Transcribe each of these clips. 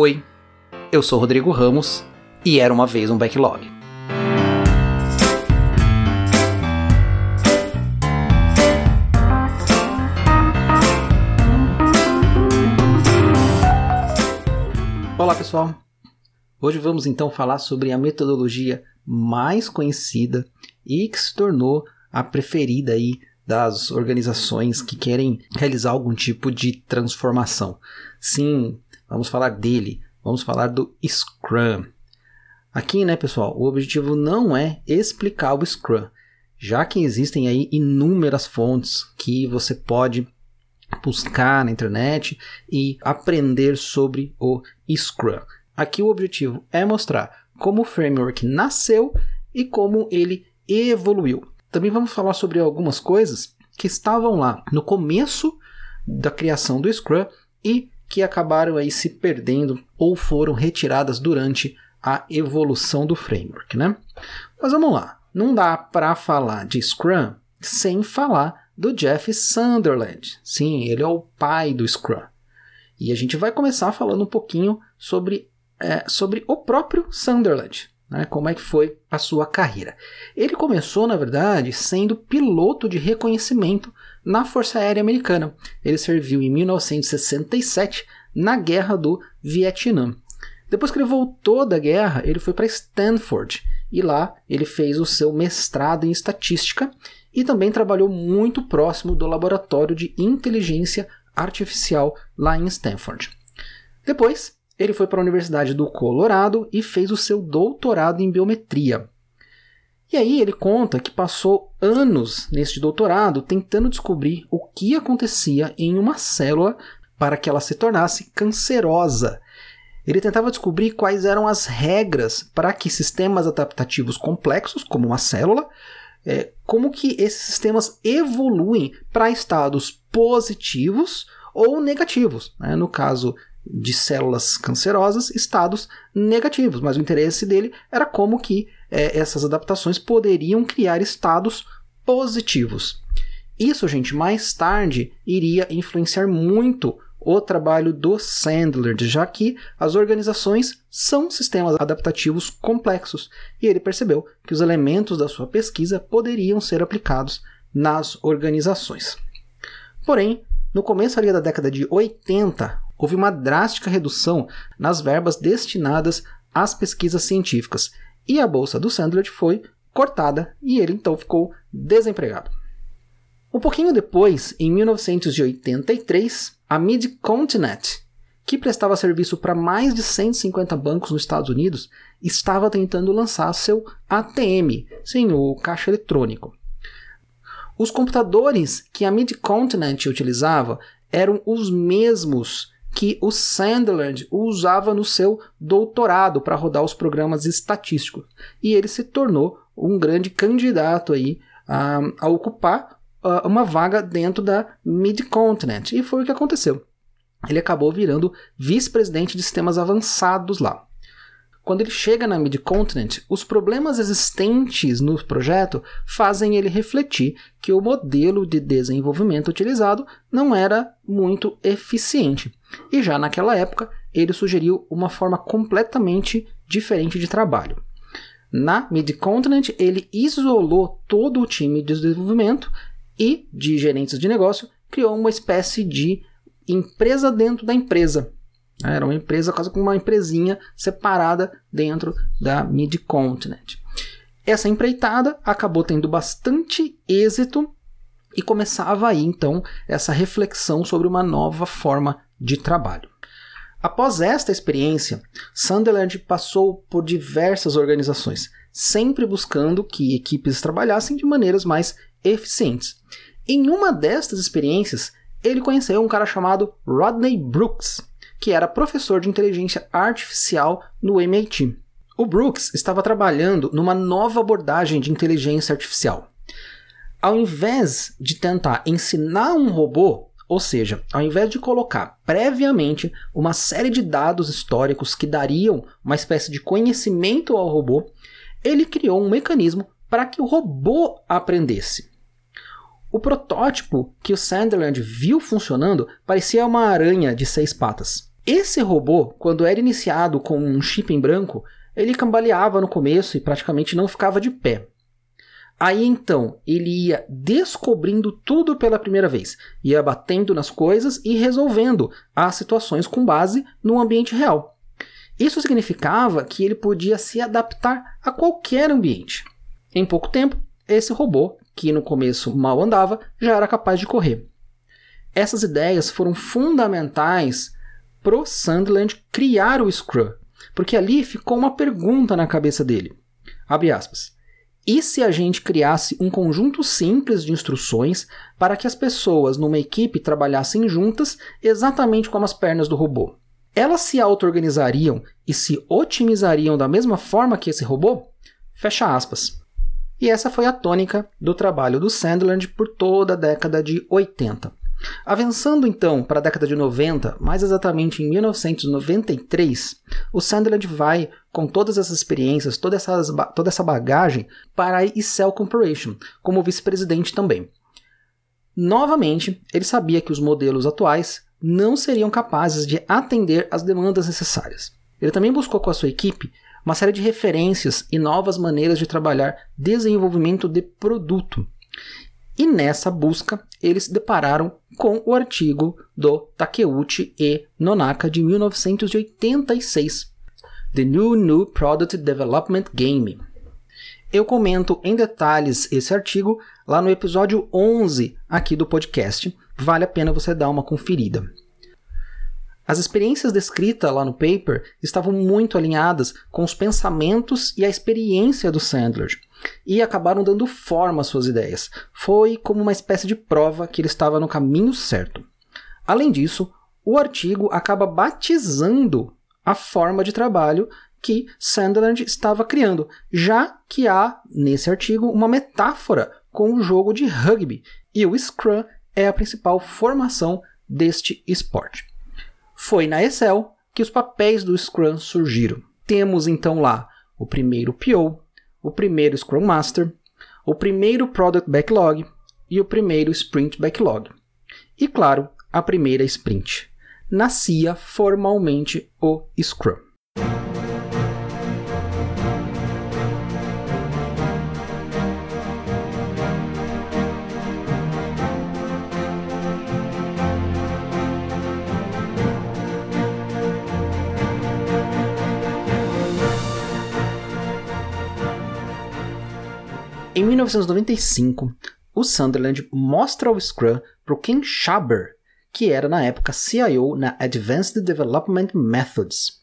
Oi, eu sou Rodrigo Ramos e era uma vez um backlog. Olá pessoal, hoje vamos então falar sobre a metodologia mais conhecida e que se tornou a preferida aí das organizações que querem realizar algum tipo de transformação. Sim, vamos falar dele, vamos falar do Scrum. Aqui, né, pessoal, o objetivo não é explicar o Scrum, já que existem aí inúmeras fontes que você pode buscar na internet e aprender sobre o Scrum. Aqui o objetivo é mostrar como o framework nasceu e como ele evoluiu. Também vamos falar sobre algumas coisas que estavam lá no começo da criação do Scrum e que acabaram aí se perdendo ou foram retiradas durante a evolução do framework, né? Mas vamos lá, não dá para falar de Scrum sem falar do Jeff Sunderland. Sim, ele é o pai do Scrum. E a gente vai começar falando um pouquinho sobre, é, sobre o próprio Sunderland. Né, como é que foi a sua carreira? Ele começou, na verdade, sendo piloto de reconhecimento na Força Aérea Americana. Ele serviu em 1967 na Guerra do Vietnã. Depois que ele voltou da guerra, ele foi para Stanford e lá ele fez o seu mestrado em estatística e também trabalhou muito próximo do laboratório de inteligência artificial lá em Stanford. Depois, ele foi para a Universidade do Colorado e fez o seu doutorado em biometria. E aí ele conta que passou anos neste doutorado tentando descobrir o que acontecia em uma célula para que ela se tornasse cancerosa. Ele tentava descobrir quais eram as regras para que sistemas adaptativos complexos, como uma célula, é, como que esses sistemas evoluem para estados positivos ou negativos. Né? No caso de células cancerosas, estados negativos. Mas o interesse dele era como que é, essas adaptações poderiam criar estados positivos. Isso, gente, mais tarde iria influenciar muito o trabalho do Sandler, já que as organizações são sistemas adaptativos complexos, e ele percebeu que os elementos da sua pesquisa poderiam ser aplicados nas organizações. Porém, no começo da década de 80, houve uma drástica redução nas verbas destinadas às pesquisas científicas, e a bolsa do Sandler foi cortada e ele então ficou desempregado. Um pouquinho depois, em 1983, a Mid-Continent, que prestava serviço para mais de 150 bancos nos Estados Unidos, estava tentando lançar seu ATM, sim, o caixa eletrônico. Os computadores que a Mid-Continent utilizava eram os mesmos que o Sunderland usava no seu doutorado para rodar os programas estatísticos. E ele se tornou um grande candidato aí a, a ocupar uh, uma vaga dentro da Mid-Continent. E foi o que aconteceu. Ele acabou virando vice-presidente de sistemas avançados lá. Quando ele chega na Mid-Continent, os problemas existentes no projeto fazem ele refletir que o modelo de desenvolvimento utilizado não era muito eficiente. E já naquela época, ele sugeriu uma forma completamente diferente de trabalho. Na Mid-Continent, ele isolou todo o time de desenvolvimento e de gerentes de negócio, criou uma espécie de empresa dentro da empresa. Era uma empresa quase como uma empresinha separada dentro da Mid-Continent. Essa empreitada acabou tendo bastante êxito e começava aí então essa reflexão sobre uma nova forma de trabalho. Após esta experiência, Sunderland passou por diversas organizações, sempre buscando que equipes trabalhassem de maneiras mais eficientes. Em uma destas experiências, ele conheceu um cara chamado Rodney Brooks, que era professor de inteligência artificial no MIT. O Brooks estava trabalhando numa nova abordagem de inteligência artificial. Ao invés de tentar ensinar um robô, ou seja, ao invés de colocar previamente uma série de dados históricos que dariam uma espécie de conhecimento ao robô, ele criou um mecanismo para que o robô aprendesse. O protótipo que o Sunderland viu funcionando parecia uma aranha de seis patas. Esse robô, quando era iniciado com um chip em branco, ele cambaleava no começo e praticamente não ficava de pé. Aí então ele ia descobrindo tudo pela primeira vez, ia batendo nas coisas e resolvendo as situações com base no ambiente real. Isso significava que ele podia se adaptar a qualquer ambiente. Em pouco tempo, esse robô, que no começo mal andava, já era capaz de correr. Essas ideias foram fundamentais para o Sandland criar o Scrum, porque ali ficou uma pergunta na cabeça dele. Abre aspas. E se a gente criasse um conjunto simples de instruções para que as pessoas numa equipe trabalhassem juntas exatamente como as pernas do robô? Elas se auto-organizariam e se otimizariam da mesma forma que esse robô? Fecha aspas. E essa foi a tônica do trabalho do Sandland por toda a década de 80. Avançando então para a década de 90, mais exatamente em 1993, o Sandland vai, com todas essas experiências, toda essa, toda essa bagagem, para a Excel Corporation, como vice-presidente também. Novamente, ele sabia que os modelos atuais não seriam capazes de atender às demandas necessárias. Ele também buscou com a sua equipe uma série de referências e novas maneiras de trabalhar desenvolvimento de produto. E nessa busca, eles se depararam com o artigo do Takeuchi e Nonaka de 1986, The New New Product Development Game. Eu comento em detalhes esse artigo lá no episódio 11 aqui do podcast. Vale a pena você dar uma conferida. As experiências descritas lá no paper estavam muito alinhadas com os pensamentos e a experiência do Sandler e acabaram dando forma às suas ideias. Foi como uma espécie de prova que ele estava no caminho certo. Além disso, o artigo acaba batizando a forma de trabalho que Sunderland estava criando, já que há nesse artigo uma metáfora com o jogo de rugby, e o Scrum é a principal formação deste esporte. Foi na Excel que os papéis do Scrum surgiram. Temos então lá o primeiro PO, o primeiro Scrum Master, o primeiro Product Backlog e o primeiro Sprint Backlog. E claro, a primeira Sprint. Nascia formalmente o Scrum. 1995, o Sunderland mostra o Scrum para o Ken Schaber, que era na época CIO na Advanced Development Methods.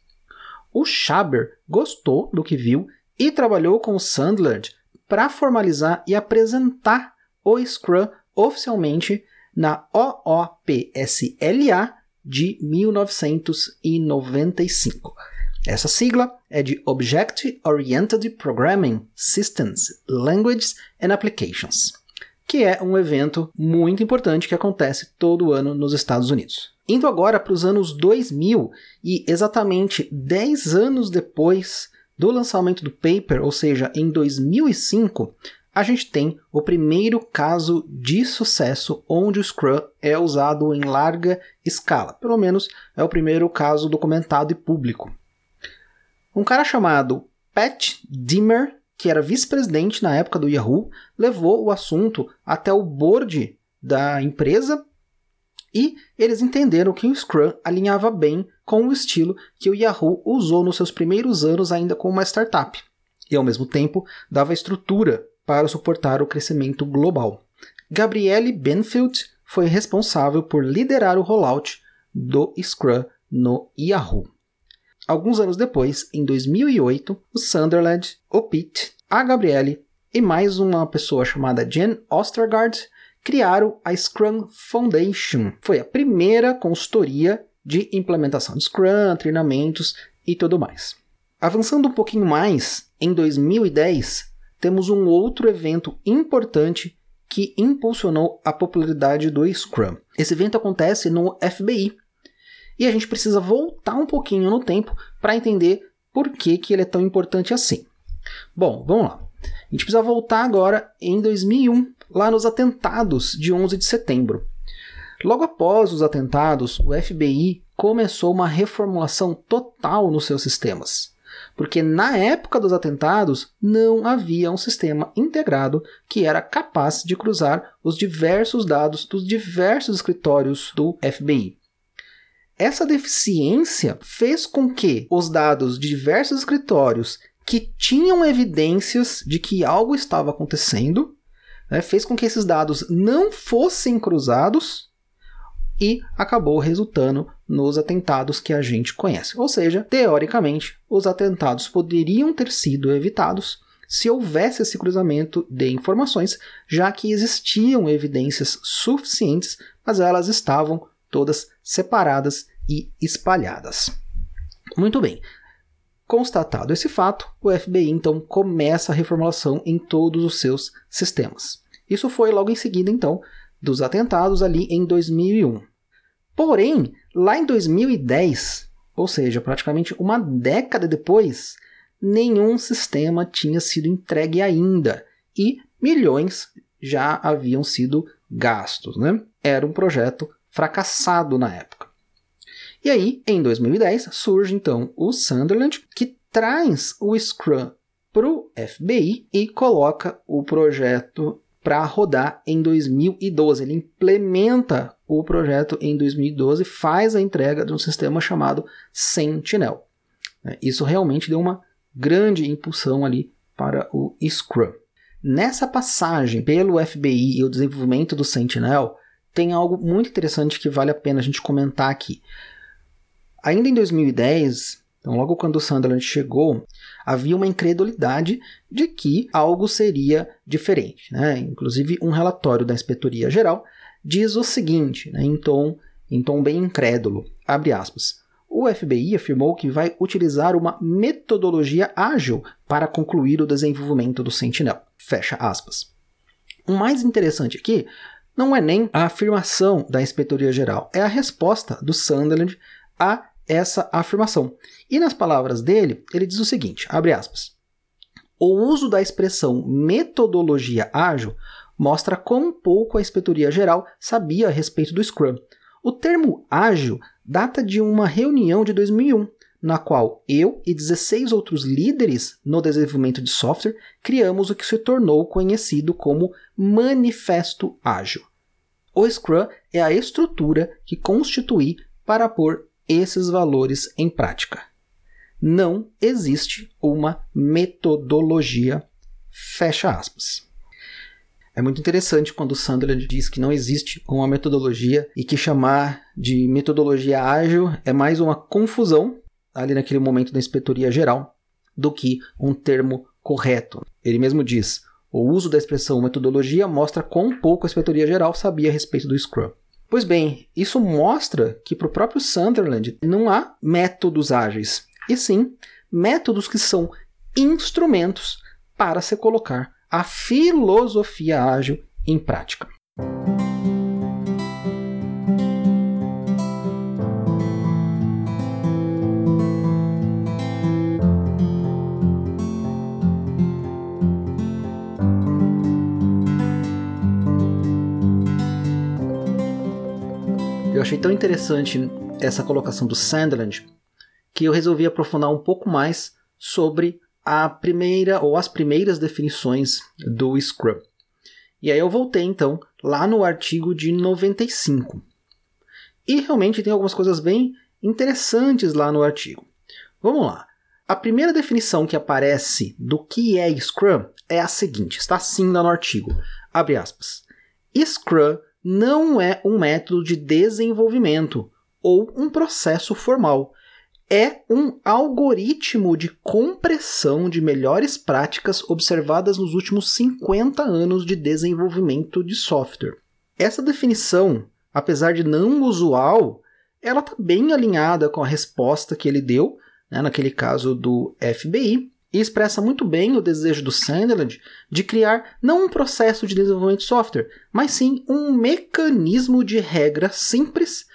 O Schaber gostou do que viu e trabalhou com o Sunderland para formalizar e apresentar o Scrum oficialmente na OOPSLA de 1995. Essa sigla é de Object Oriented Programming Systems, Languages and Applications, que é um evento muito importante que acontece todo ano nos Estados Unidos. Indo agora para os anos 2000 e exatamente 10 anos depois do lançamento do paper, ou seja, em 2005, a gente tem o primeiro caso de sucesso onde o Scrum é usado em larga escala. Pelo menos é o primeiro caso documentado e público. Um cara chamado Pat Dimmer, que era vice-presidente na época do Yahoo, levou o assunto até o board da empresa e eles entenderam que o Scrum alinhava bem com o estilo que o Yahoo usou nos seus primeiros anos ainda como uma startup, e ao mesmo tempo dava estrutura para suportar o crescimento global. Gabriele Benfield foi responsável por liderar o rollout do Scrum no Yahoo. Alguns anos depois, em 2008, o Sunderland, o Pete, a Gabriele e mais uma pessoa chamada Jen Ostergaard criaram a Scrum Foundation. Foi a primeira consultoria de implementação de Scrum, treinamentos e tudo mais. Avançando um pouquinho mais, em 2010, temos um outro evento importante que impulsionou a popularidade do Scrum. Esse evento acontece no FBI, e a gente precisa voltar um pouquinho no tempo para entender por que, que ele é tão importante assim. Bom, vamos lá. A gente precisa voltar agora em 2001, lá nos atentados de 11 de setembro. Logo após os atentados, o FBI começou uma reformulação total nos seus sistemas. Porque na época dos atentados não havia um sistema integrado que era capaz de cruzar os diversos dados dos diversos escritórios do FBI. Essa deficiência fez com que os dados de diversos escritórios que tinham evidências de que algo estava acontecendo, né, fez com que esses dados não fossem cruzados e acabou resultando nos atentados que a gente conhece. Ou seja, teoricamente, os atentados poderiam ter sido evitados se houvesse esse cruzamento de informações, já que existiam evidências suficientes, mas elas estavam todas separadas e espalhadas. Muito bem. Constatado esse fato, o FBI então começa a reformulação em todos os seus sistemas. Isso foi logo em seguida, então, dos atentados ali em 2001. Porém, lá em 2010, ou seja, praticamente uma década depois, nenhum sistema tinha sido entregue ainda e milhões já haviam sido gastos. Né? Era um projeto fracassado na época. E aí, em 2010, surge então o Sunderland, que traz o Scrum para o FBI e coloca o projeto para rodar em 2012. Ele implementa o projeto em 2012, faz a entrega de um sistema chamado Sentinel. É, isso realmente deu uma grande impulsão ali para o Scrum. Nessa passagem pelo FBI e o desenvolvimento do Sentinel, tem algo muito interessante que vale a pena a gente comentar aqui. Ainda em 2010, então logo quando o Sunderland chegou, havia uma incredulidade de que algo seria diferente. Né? Inclusive, um relatório da Inspetoria Geral diz o seguinte, né, em, tom, em tom bem incrédulo, abre aspas, o FBI afirmou que vai utilizar uma metodologia ágil para concluir o desenvolvimento do Sentinel. Fecha aspas. O mais interessante aqui não é nem a afirmação da Inspetoria Geral, é a resposta do Sunderland a essa afirmação. E nas palavras dele, ele diz o seguinte, abre aspas, o uso da expressão metodologia ágil mostra quão pouco a inspetoria geral sabia a respeito do Scrum. O termo ágil data de uma reunião de 2001, na qual eu e 16 outros líderes no desenvolvimento de software criamos o que se tornou conhecido como Manifesto Ágil. O Scrum é a estrutura que constitui para pôr esses valores em prática. Não existe uma metodologia. Fecha aspas. É muito interessante quando o Sunderland diz que não existe uma metodologia e que chamar de metodologia ágil é mais uma confusão ali naquele momento da inspetoria geral do que um termo correto. Ele mesmo diz: o uso da expressão metodologia mostra quão pouco a inspetoria geral sabia a respeito do Scrum. Pois bem, isso mostra que para o próprio Sunderland não há métodos ágeis, e sim métodos que são instrumentos para se colocar a filosofia ágil em prática. Achei tão interessante essa colocação do Sandland que eu resolvi aprofundar um pouco mais sobre a primeira ou as primeiras definições do Scrum. E aí eu voltei então lá no artigo de 95. E realmente tem algumas coisas bem interessantes lá no artigo. Vamos lá. A primeira definição que aparece do que é Scrum é a seguinte, está assim lá no artigo. Abre aspas. Scrum não é um método de desenvolvimento ou um processo formal. É um algoritmo de compressão de melhores práticas observadas nos últimos 50 anos de desenvolvimento de software. Essa definição, apesar de não usual, ela está bem alinhada com a resposta que ele deu, né, naquele caso do FBI, e expressa muito bem o desejo do Sunderland de criar não um processo de desenvolvimento de software, mas sim um mecanismo de regra simples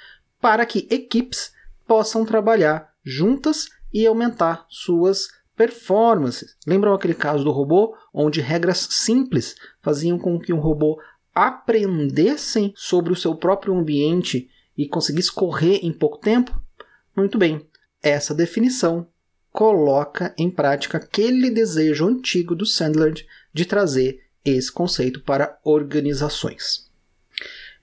para que equipes possam trabalhar juntas e aumentar suas performances. Lembram aquele caso do robô, onde regras simples faziam com que um robô aprendessem sobre o seu próprio ambiente e conseguissem correr em pouco tempo? Muito bem, essa definição coloca em prática aquele desejo antigo do Sandler de trazer esse conceito para organizações.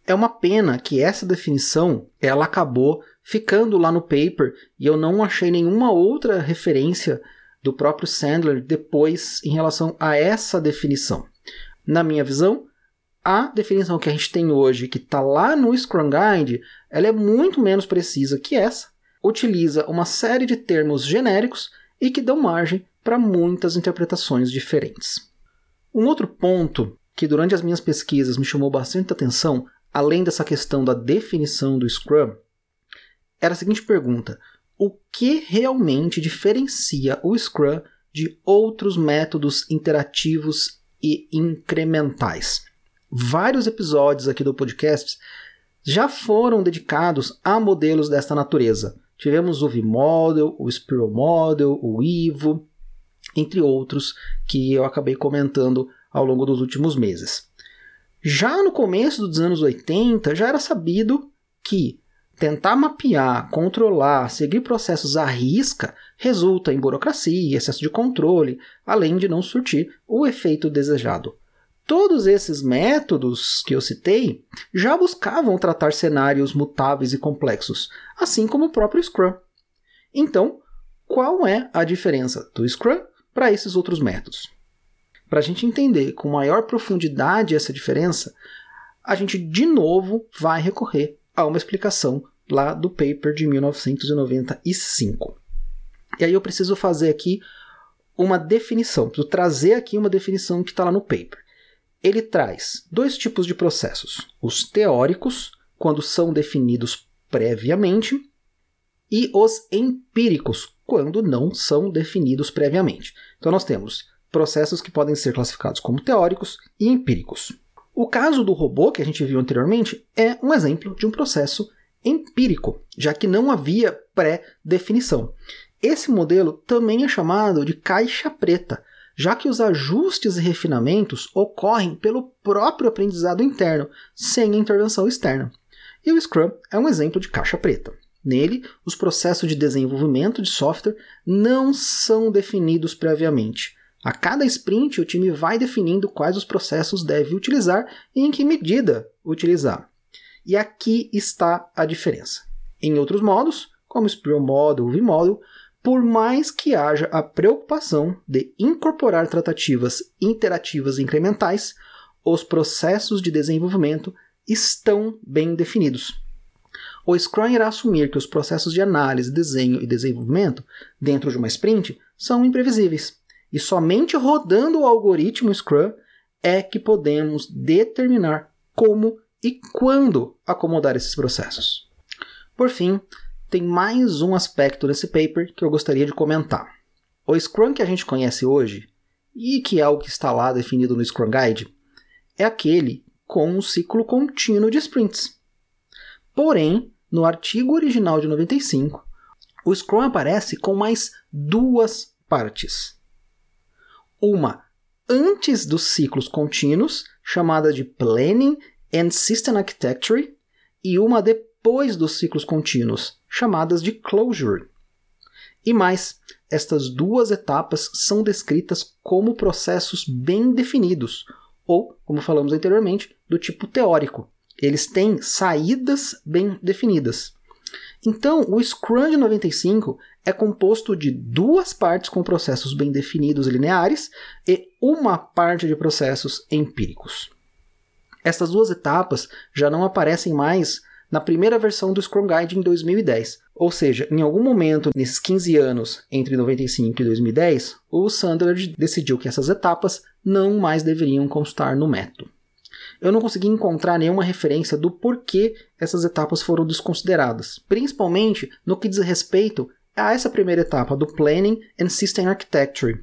É uma pena que essa definição ela acabou ficando lá no paper e eu não achei nenhuma outra referência do próprio Sandler depois em relação a essa definição. Na minha visão, a definição que a gente tem hoje, que está lá no Scrum Guide, ela é muito menos precisa que essa, utiliza uma série de termos genéricos e que dão margem para muitas interpretações diferentes. Um outro ponto que durante as minhas pesquisas me chamou bastante atenção, além dessa questão da definição do Scrum, era a seguinte pergunta: o que realmente diferencia o Scrum de outros métodos interativos e incrementais? Vários episódios aqui do podcast já foram dedicados a modelos desta natureza. Tivemos o V-Model, o Spiral Model, o Ivo, entre outros que eu acabei comentando ao longo dos últimos meses. Já no começo dos anos 80, já era sabido que tentar mapear, controlar, seguir processos à risca resulta em burocracia, excesso de controle, além de não surtir o efeito desejado. Todos esses métodos que eu citei já buscavam tratar cenários mutáveis e complexos, assim como o próprio Scrum. Então, qual é a diferença do Scrum para esses outros métodos? Para a gente entender com maior profundidade essa diferença, a gente de novo vai recorrer a uma explicação lá do paper de 1995. E aí eu preciso fazer aqui uma definição, preciso trazer aqui uma definição que está lá no paper ele traz dois tipos de processos: os teóricos, quando são definidos previamente, e os empíricos, quando não são definidos previamente. Então nós temos processos que podem ser classificados como teóricos e empíricos. O caso do robô que a gente viu anteriormente é um exemplo de um processo empírico, já que não havia pré-definição. Esse modelo também é chamado de caixa preta, já que os ajustes e refinamentos ocorrem pelo próprio aprendizado interno, sem intervenção externa. E o Scrum é um exemplo de caixa preta. Nele, os processos de desenvolvimento de software não são definidos previamente. A cada sprint, o time vai definindo quais os processos deve utilizar e em que medida utilizar. E aqui está a diferença. Em outros modos, como Spiral Model ou V-Model, por mais que haja a preocupação de incorporar tratativas interativas incrementais, os processos de desenvolvimento estão bem definidos. O Scrum irá assumir que os processos de análise, desenho e desenvolvimento dentro de uma sprint são imprevisíveis, e somente rodando o algoritmo Scrum é que podemos determinar como e quando acomodar esses processos. Por fim, tem mais um aspecto desse paper que eu gostaria de comentar. O Scrum que a gente conhece hoje, e que é o que está lá definido no Scrum Guide, é aquele com um ciclo contínuo de sprints. Porém, no artigo original de 95, o Scrum aparece com mais duas partes. Uma antes dos ciclos contínuos, chamada de Planning and System Architecture, e uma depois dos ciclos contínuos, chamadas de closure. E mais, estas duas etapas são descritas como processos bem definidos, ou, como falamos anteriormente, do tipo teórico. Eles têm saídas bem definidas. Então, o Scrum de 95 é composto de duas partes com processos bem definidos e lineares e uma parte de processos empíricos. Estas duas etapas já não aparecem mais na primeira versão do Scrum Guide em 2010. Ou seja, em algum momento nesses 15 anos entre 95 e 2010, o Sandler decidiu que essas etapas não mais deveriam constar no método. Eu não consegui encontrar nenhuma referência do porquê essas etapas foram desconsideradas, principalmente no que diz respeito a essa primeira etapa do Planning and System Architecture.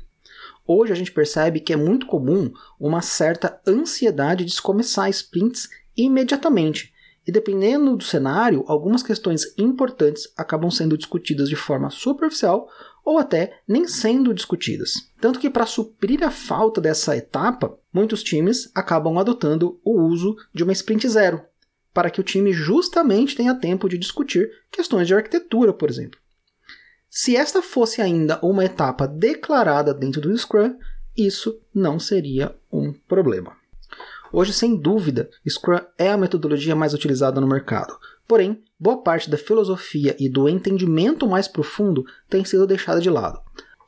Hoje a gente percebe que é muito comum uma certa ansiedade de se começar sprints imediatamente, E dependendo do cenário, algumas questões importantes acabam sendo discutidas de forma superficial ou até nem sendo discutidas. Tanto que, para suprir a falta dessa etapa, muitos times acabam adotando o uso de uma sprint zero, para que o time justamente tenha tempo de discutir questões de arquitetura, por exemplo. Se esta fosse ainda uma etapa declarada dentro do Scrum, isso não seria um problema. Hoje, sem dúvida, Scrum é a metodologia mais utilizada no mercado. Porém, boa parte da filosofia e do entendimento mais profundo tem sido deixada de lado.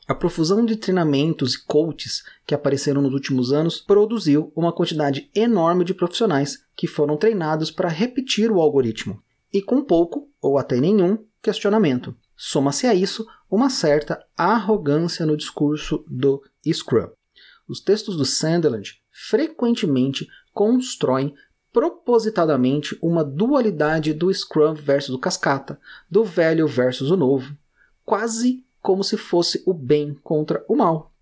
A profusão de treinamentos e coaches que apareceram nos últimos anos produziu uma quantidade enorme de profissionais que foram treinados para repetir o algoritmo, e com pouco, ou até nenhum, questionamento. Soma-se a isso uma certa arrogância no discurso do Scrum. Os textos do Sunderland frequentemente constroem propositadamente uma dualidade do Scrum versus o Cascata, do velho versus o novo, quase como se fosse o bem contra o mal.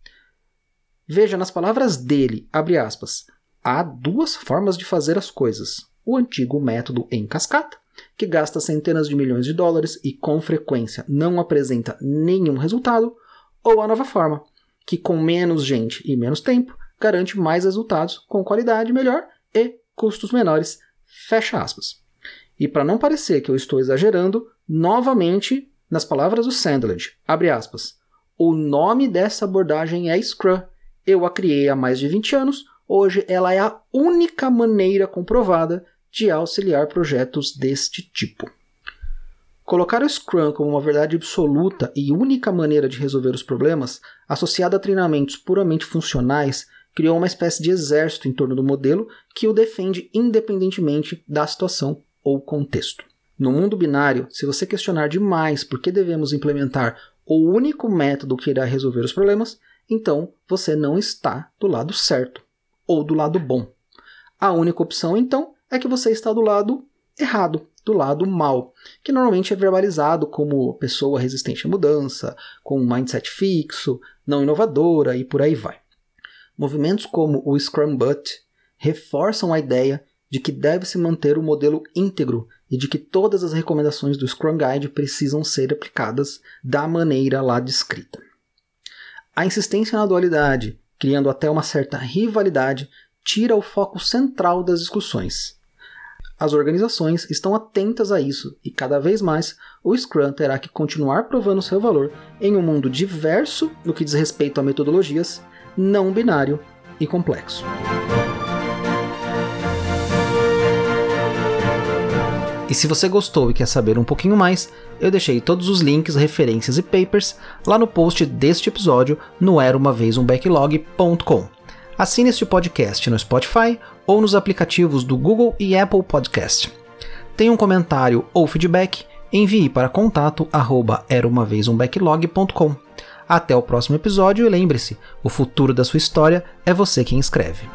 Veja nas palavras dele, abre aspas, há duas formas de fazer as coisas. O antigo método em cascata, que gasta centenas de milhões de dólares e com frequência não apresenta nenhum resultado, ou a nova forma, que com menos gente e menos tempo garante mais resultados com qualidade melhor e custos menores. Fecha aspas. E para não parecer que eu estou exagerando, novamente nas palavras do Sandland, abre aspas, o nome dessa abordagem é Scrum. Eu a criei há mais de 20 anos, hoje ela é a única maneira comprovada de auxiliar projetos deste tipo. Colocar o Scrum como uma verdade absoluta e única maneira de resolver os problemas, associada a treinamentos puramente funcionais, criou uma espécie de exército em torno do modelo que o defende independentemente da situação ou contexto. No mundo binário, se você questionar demais por que devemos implementar o único método que irá resolver os problemas, então você não está do lado certo ou do lado bom. A única opção, então, é que você está do lado errado, do lado mal, que normalmente é verbalizado como pessoa resistente à mudança, com um mindset fixo, não inovadora e por aí vai. Movimentos como o Scrum Butt reforçam a ideia de que deve-se manter o modelo íntegro e de que todas as recomendações do Scrum Guide precisam ser aplicadas da maneira lá descrita. A insistência na dualidade, criando até uma certa rivalidade, tira o foco central das discussões. As organizações estão atentas a isso e cada vez mais o Scrum terá que continuar provando seu valor em um mundo diverso no que diz respeito a metodologias não binário e complexo. E se você gostou e quer saber um pouquinho mais, eu deixei todos os links, referências e papers lá no post deste episódio no eraumavezumbacklog.com. Assine este podcast no Spotify ou nos aplicativos do Google e Apple Podcast. Tem um comentário ou feedback? Envie para contato arroba eraumavezumbacklog.com. Até o próximo episódio e lembre-se: o futuro da sua história é você quem escreve.